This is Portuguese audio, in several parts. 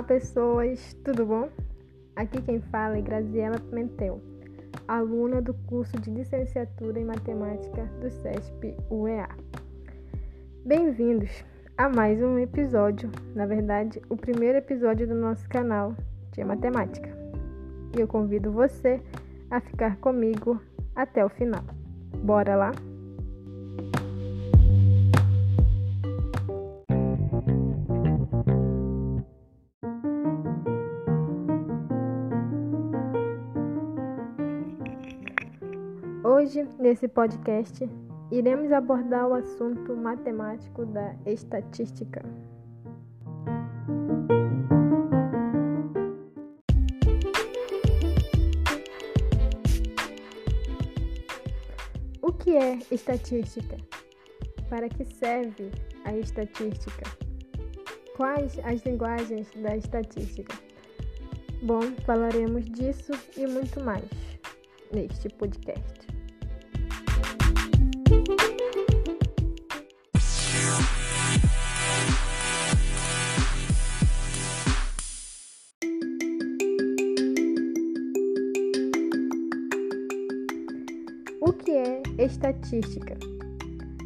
Olá pessoas, tudo bom? Aqui quem fala é Graziela Pimentel, aluna do curso de licenciatura em matemática do CESP UEA. Bem-vindos a mais um episódio, na verdade, o primeiro episódio do nosso canal de matemática. E eu convido você a ficar comigo até o final. Bora lá? Hoje, nesse podcast, iremos abordar o assunto matemático da estatística. O que é estatística? Para que serve a estatística? Quais as linguagens da estatística? Bom, falaremos disso e muito mais neste podcast. O que é estatística?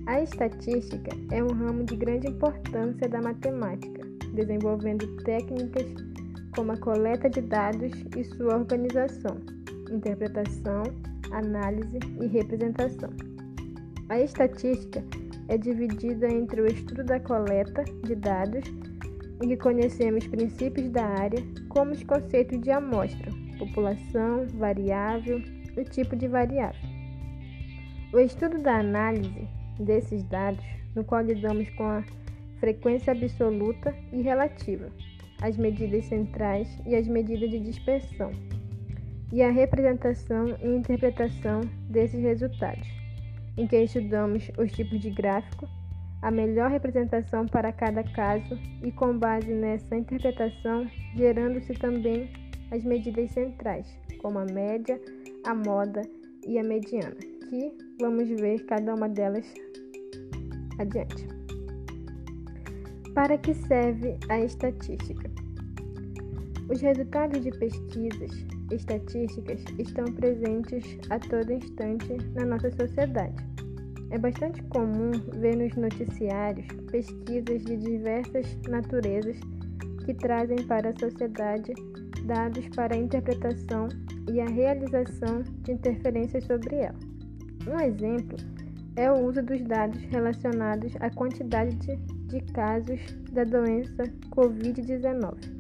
A estatística é um ramo de grande importância da matemática, desenvolvendo técnicas como a coleta de dados e sua organização, interpretação, análise e representação. A estatística é dividida entre o estudo da coleta de dados, em que conhecemos princípios da área, como os conceitos de amostra, população, variável e tipo de variável. O estudo da análise desses dados, no qual lidamos com a frequência absoluta e relativa, as medidas centrais e as medidas de dispersão e a representação e interpretação desses resultados, em que estudamos os tipos de gráfico, a melhor representação para cada caso e, com base nessa interpretação, gerando-se também as medidas centrais, como a média, a moda e a mediana, que vamos ver cada uma delas adiante. Para que serve a estatística? Os resultados de pesquisas estatísticas estão presentes a todo instante na nossa sociedade. É bastante comum ver nos noticiários pesquisas de diversas naturezas que trazem para a sociedade dados para a interpretação e a realização de interferências sobre ela. Um exemplo é o uso dos dados relacionados à quantidade de, de casos da doença Covid-19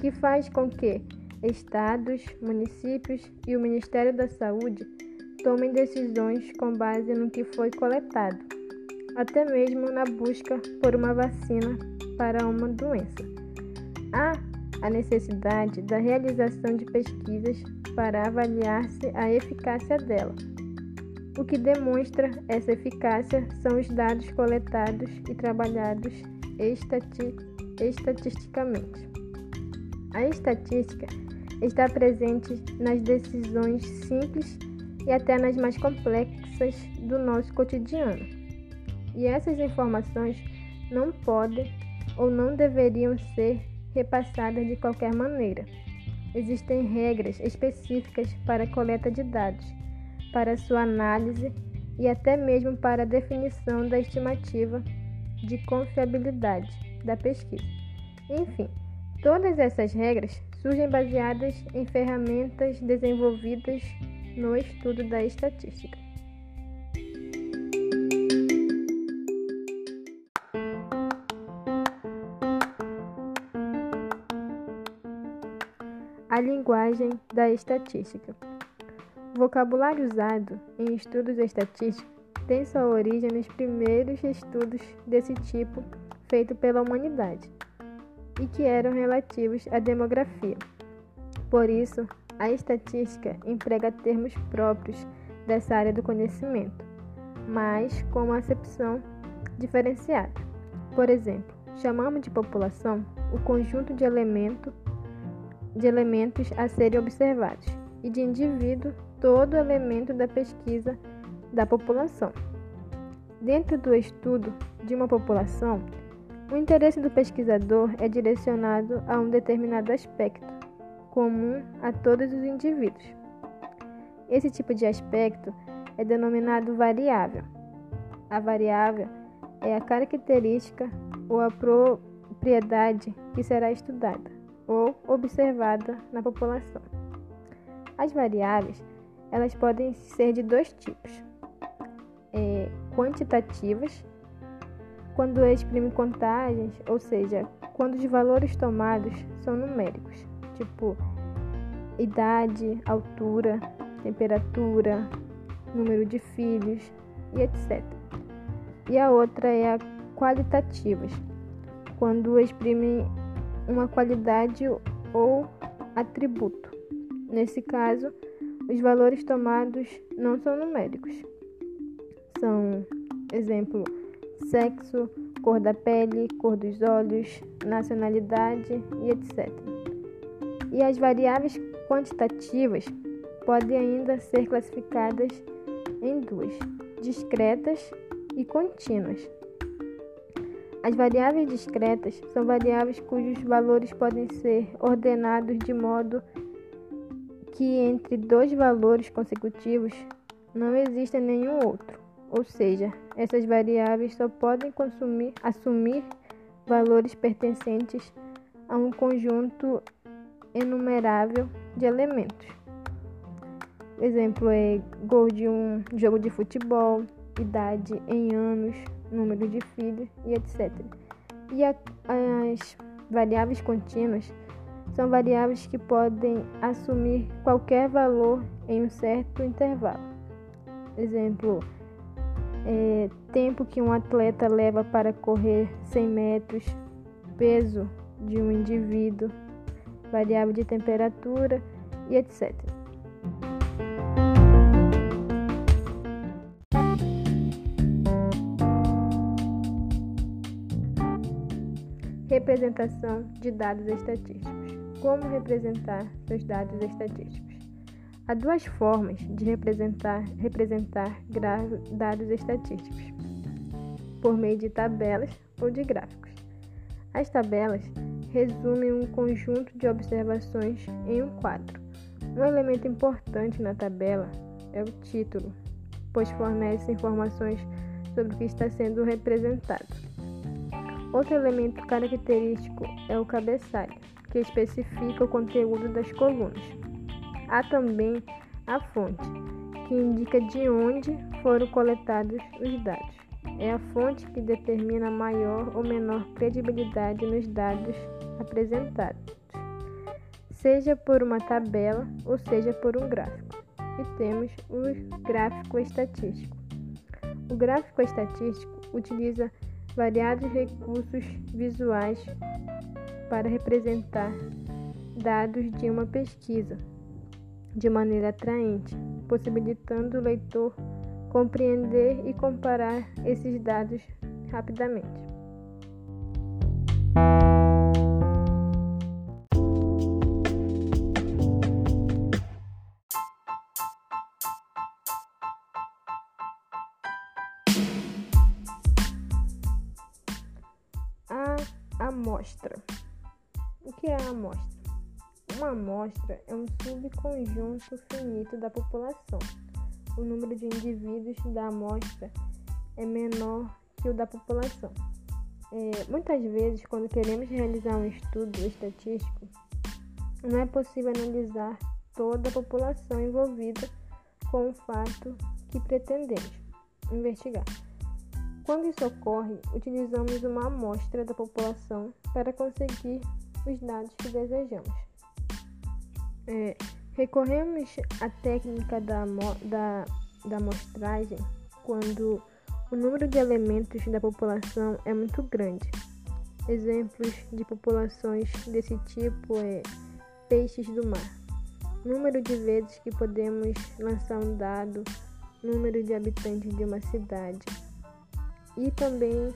que faz com que estados, municípios e o Ministério da Saúde tomem decisões com base no que foi coletado, até mesmo na busca por uma vacina para uma doença. Há a necessidade da realização de pesquisas para avaliar-se a eficácia dela. O que demonstra essa eficácia são os dados coletados e trabalhados estati estatisticamente. A estatística está presente nas decisões simples e até nas mais complexas do nosso cotidiano. E essas informações não podem ou não deveriam ser repassadas de qualquer maneira. Existem regras específicas para a coleta de dados, para sua análise e até mesmo para a definição da estimativa de confiabilidade da pesquisa. Enfim, Todas essas regras surgem baseadas em ferramentas desenvolvidas no estudo da estatística. A linguagem da estatística. O vocabulário usado em estudos estatísticos tem sua origem nos primeiros estudos desse tipo feito pela humanidade e que eram relativos à demografia. Por isso, a estatística emprega termos próprios dessa área do conhecimento, mas com uma acepção diferenciada. Por exemplo, chamamos de população o conjunto de, elemento, de elementos a serem observados e de indivíduo todo elemento da pesquisa da população. Dentro do estudo de uma população, O interesse do pesquisador é direcionado a um determinado aspecto, comum a todos os indivíduos. Esse tipo de aspecto é denominado variável. A variável é a característica ou a propriedade que será estudada ou observada na população. As variáveis elas podem ser de dois tipos: é, quantitativas, quando exprimem contagens, ou seja, quando os valores tomados são numéricos, tipo idade, altura, temperatura, número de filhos e etc. E a outra é a qualitativas, quando exprimem uma qualidade ou atributo. Nesse caso, os valores tomados não são numéricos. São, exemplo, sexo, cor da pele, cor dos olhos, nacionalidade e etc. E as variáveis quantitativas podem ainda ser classificadas em duas: discretas e contínuas. As variáveis discretas são variáveis cujos valores podem ser ordenados de modo que entre dois valores consecutivos não exista nenhum outro, ou seja, essas variáveis só podem consumir, assumir valores pertencentes a um conjunto enumerável de elementos. Exemplo é gol de um jogo de futebol, idade em anos, número de filhos e etc. E a, as variáveis contínuas são variáveis que podem assumir qualquer valor em um certo intervalo. Exemplo, é, tempo que um atleta leva para correr 100 metros, peso de um indivíduo, variável de temperatura e etc. Representação de dados estatísticos. Como representar seus dados estatísticos? Há duas formas de representar, representar dados estatísticos: por meio de tabelas ou de gráficos. As tabelas resumem um conjunto de observações em um quadro. Um elemento importante na tabela é o título, pois fornece informações sobre o que está sendo representado. Outro elemento característico é o cabeçalho que especifica o conteúdo das colunas. Há também a fonte, que indica de onde foram coletados os dados. É a fonte que determina maior ou menor credibilidade nos dados apresentados, seja por uma tabela ou seja por um gráfico. E temos o gráfico estatístico. O gráfico estatístico utiliza variados recursos visuais para representar dados de uma pesquisa de maneira atraente, possibilitando o leitor compreender e comparar esses dados rapidamente. A amostra. O que é a amostra? Uma amostra é um subconjunto finito da população. O número de indivíduos da amostra é menor que o da população. É, muitas vezes, quando queremos realizar um estudo estatístico, não é possível analisar toda a população envolvida com o fato que pretendemos investigar. Quando isso ocorre, utilizamos uma amostra da população para conseguir os dados que desejamos. É, recorremos à técnica da, da, da amostragem quando o número de elementos da população é muito grande. Exemplos de populações desse tipo é peixes do mar. Número de vezes que podemos lançar um dado, número de habitantes de uma cidade. E também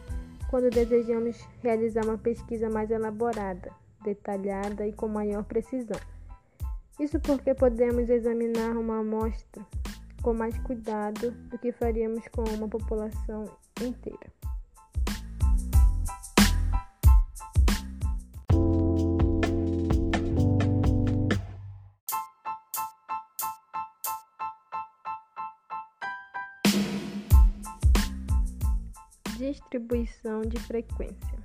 quando desejamos realizar uma pesquisa mais elaborada detalhada e com maior precisão. Isso porque podemos examinar uma amostra com mais cuidado do que faríamos com uma população inteira. Distribuição de frequência.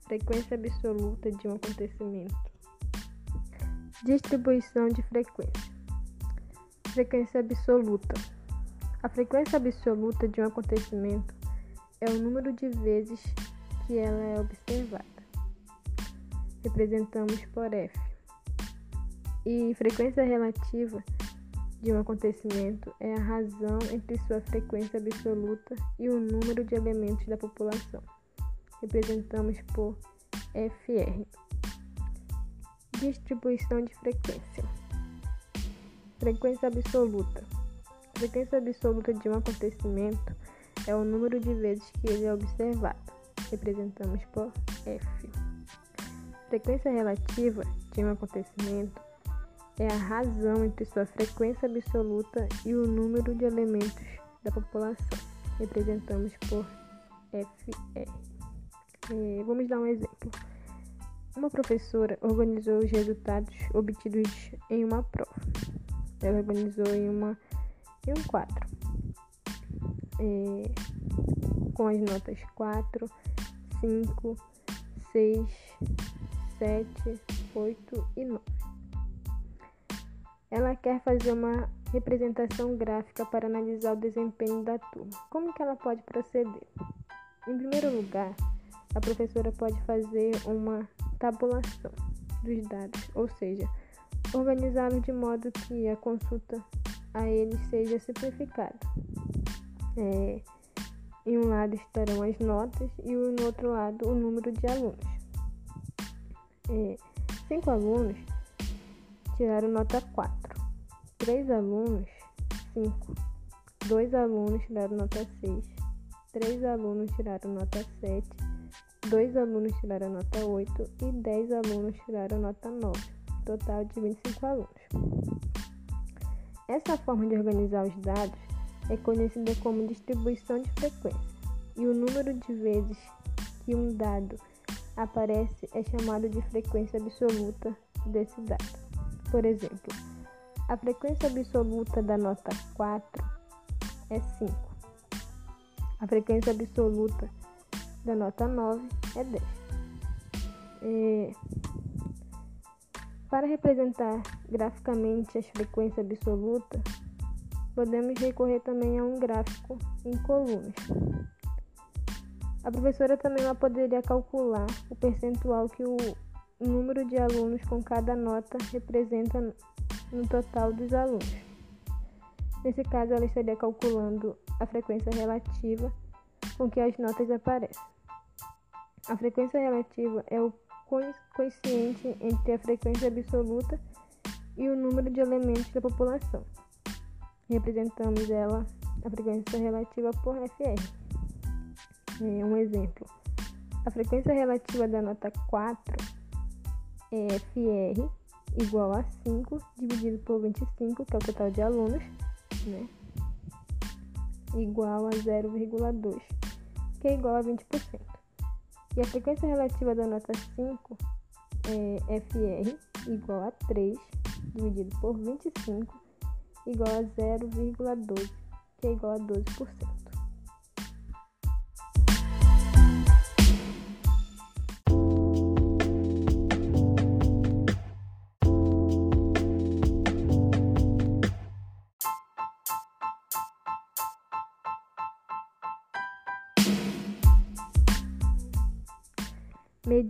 Frequência absoluta de um acontecimento Distribuição de frequência. Frequência absoluta. A frequência absoluta de um acontecimento é o número de vezes que ela é observada. Representamos por F. E frequência relativa de um acontecimento é a razão entre sua frequência absoluta e o número de elementos da população. Representamos por FR. Distribuição de frequência. Frequência absoluta. frequência absoluta de um acontecimento é o número de vezes que ele é observado. Representamos por F. Frequência relativa de um acontecimento é a razão entre sua frequência absoluta e o número de elementos da população. Representamos por FR. É, vamos dar um exemplo. Uma professora organizou os resultados obtidos em uma prova. Ela organizou em, uma, em um quadro, é, com as notas 4, 5, 6, 7, 8 e 9. Ela quer fazer uma representação gráfica para analisar o desempenho da turma. Como que ela pode proceder? Em primeiro lugar, a professora pode fazer uma tabulação dos dados, ou seja, organizá-los de modo que a consulta a eles seja simplificada. É, em um lado estarão as notas e no outro lado o número de alunos. É, cinco alunos tiraram nota 4, três alunos 5, dois alunos tiraram nota 6, três alunos tiraram nota 7 Dois alunos tiraram nota 8 e 10 alunos tiraram nota 9, total de 25 alunos. Essa forma de organizar os dados é conhecida como distribuição de frequência, e o número de vezes que um dado aparece é chamado de frequência absoluta desse dado. Por exemplo, a frequência absoluta da nota 4 é 5. A frequência absoluta da nota 9 é 10. É... Para representar graficamente as frequências absolutas, podemos recorrer também a um gráfico em colunas. A professora também poderia calcular o percentual que o número de alunos com cada nota representa no total dos alunos. Nesse caso, ela estaria calculando a frequência relativa com que as notas aparecem. A frequência relativa é o coeficiente entre a frequência absoluta e o número de elementos da população. Representamos ela, a frequência relativa, por FR. É um exemplo. A frequência relativa da nota 4 é FR igual a 5 dividido por 25, que é o total de alunos, né? igual a 0,2 que é igual a 20%. E a frequência relativa da nota 5 é FR igual a 3 dividido por 25 igual a 0,12, que é igual a 12%.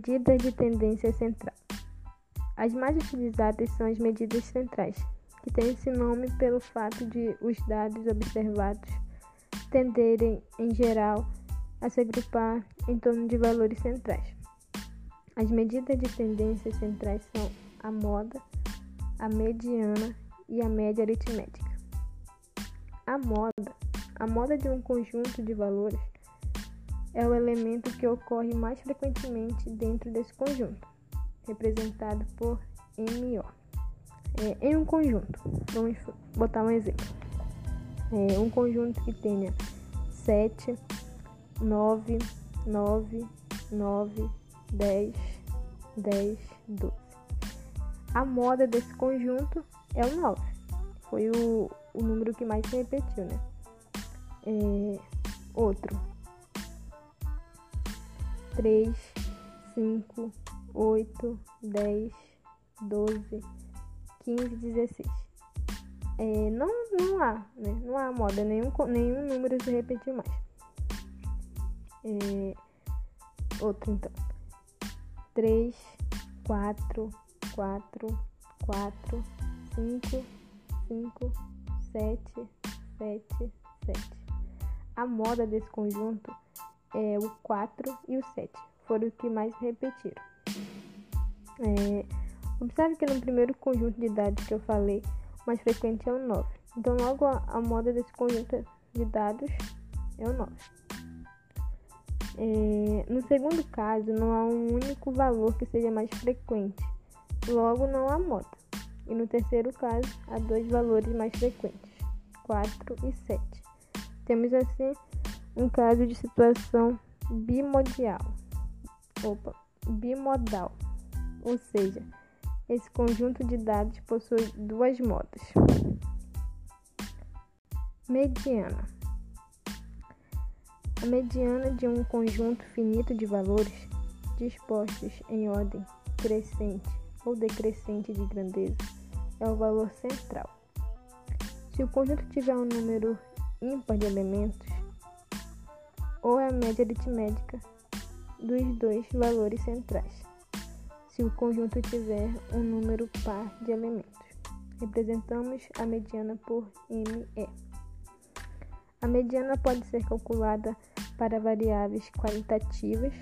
Medidas de tendência central. As mais utilizadas são as medidas centrais, que têm esse nome pelo fato de os dados observados tenderem, em geral, a se agrupar em torno de valores centrais. As medidas de tendência centrais são a moda, a mediana e a média aritmética. A moda, a moda de um conjunto de valores é o elemento que ocorre mais frequentemente dentro desse conjunto, representado por MO. É, em um conjunto, vamos botar um exemplo. É, um conjunto que tenha 7, 9, 9, 9, 10, 10, 12. A moda desse conjunto é o 9. Foi o, o número que mais se repetiu, né? É, outro, 3, 5, 8, 10, 12, 15, 16. É, não, não há, né? Não há moda, nenhum, nenhum número se repetiu mais. É, outro então. 3, 4, 4, 4, 5, 5, 7, 7, 7. A moda desse conjunto é o 4 e o 7. Foram os que mais repetiram. É, observe que no primeiro conjunto de dados que eu falei, o mais frequente é o 9. Então, logo a, a moda desse conjunto de dados é o 9. É, no segundo caso, não há um único valor que seja mais frequente, logo não há moda. E no terceiro caso, há dois valores mais frequentes, 4 e 7. Temos assim um caso de situação bimodial, opa, bimodal, ou seja, esse conjunto de dados possui duas modas. Mediana. A mediana de um conjunto finito de valores dispostos em ordem crescente ou decrescente de grandeza é o valor central. Se o conjunto tiver um número ímpar de elementos, ou é a média aritmética dos dois valores centrais, se o conjunto tiver um número par de elementos. Representamos a mediana por ME. A mediana pode ser calculada para variáveis qualitativas,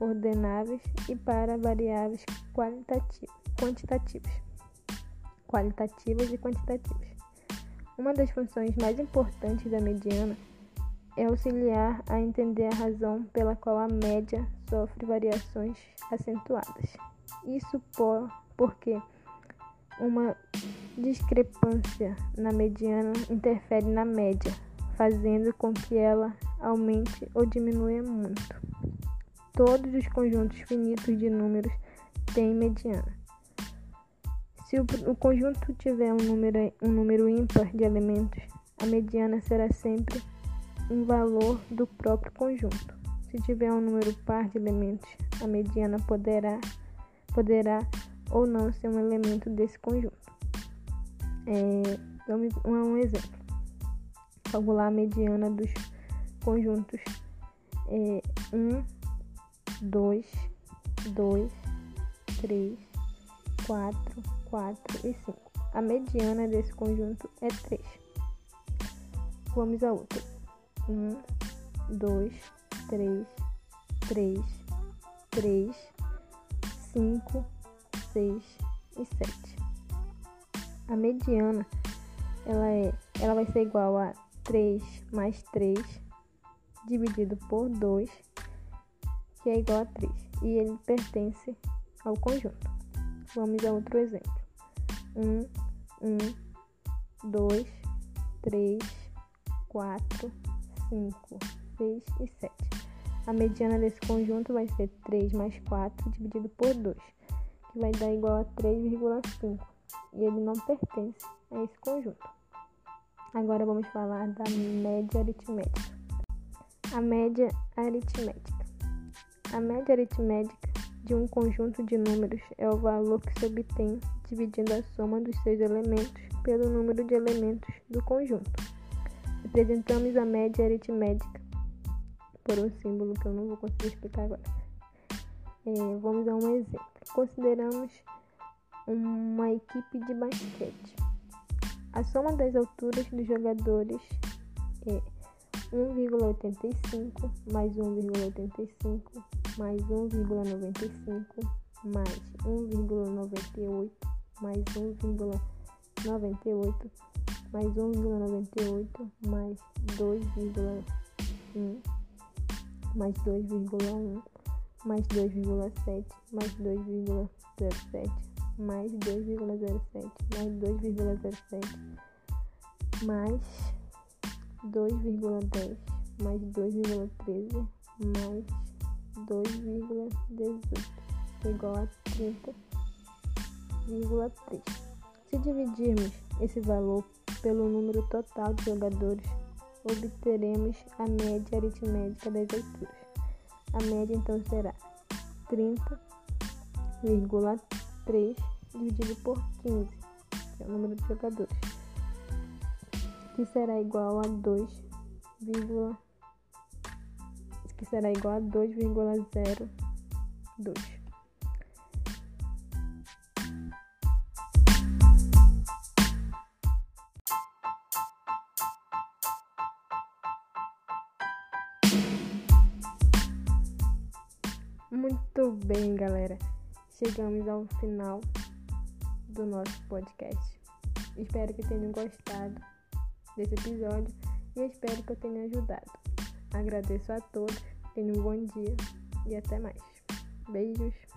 ordenáveis e para variáveis quantitativas, qualitativas e quantitativas. Uma das funções mais importantes da mediana é auxiliar a entender a razão pela qual a média sofre variações acentuadas. Isso por, porque uma discrepância na mediana interfere na média, fazendo com que ela aumente ou diminua muito. Todos os conjuntos finitos de números têm mediana. Se o, o conjunto tiver um número, um número ímpar de elementos, a mediana será sempre um valor do próprio conjunto. Se tiver um número par de elementos, a mediana poderá, poderá ou não ser um elemento desse conjunto. É, vamos um, exemplo. Calcular a mediana dos conjuntos é 1, 2, 2, 3, 4, 4 e 5. A mediana desse conjunto é 3. Vamos a outra. 1, 2, 3, 3, 3, 5, 6 e 7. A mediana ela, é, ela vai ser igual a 3 mais 3 dividido por 2, que é igual a 3, e ele pertence ao conjunto. Vamos a outro exemplo. 1, 1, 2, 3, 4, 5, 6 e 7. A mediana desse conjunto vai ser 3 mais 4 dividido por 2, que vai dar igual a 3,5, e ele não pertence a esse conjunto. Agora vamos falar da média aritmética. A média aritmética. A média aritmética de um conjunto de números é o valor que se obtém dividindo a soma dos seus elementos pelo número de elementos do conjunto. Representamos a média aritmética por um símbolo que eu não vou conseguir explicar agora. É, vamos dar um exemplo. Consideramos uma equipe de basquete. A soma das alturas dos jogadores é 1,85 mais 1,85 mais 1,95 mais 1,98 mais 1,98 mais 1,98 mais 2,1 mais 2,1 mais 2,7 mais 2,07 mais 2,07 mais 2,07 mais 2,10 mais 2,13 mais 2,18 igual a 30,3. Se dividirmos esse valor pelo número total de jogadores, obteremos a média aritmética das alturas. A média então será 30,3 dividido por 15, que é o número de jogadores, que será igual a 2, que será igual a 2,02. Bem, galera. Chegamos ao final do nosso podcast. Espero que tenham gostado desse episódio e espero que eu tenha ajudado. Agradeço a todos, tenham um bom dia e até mais. Beijos.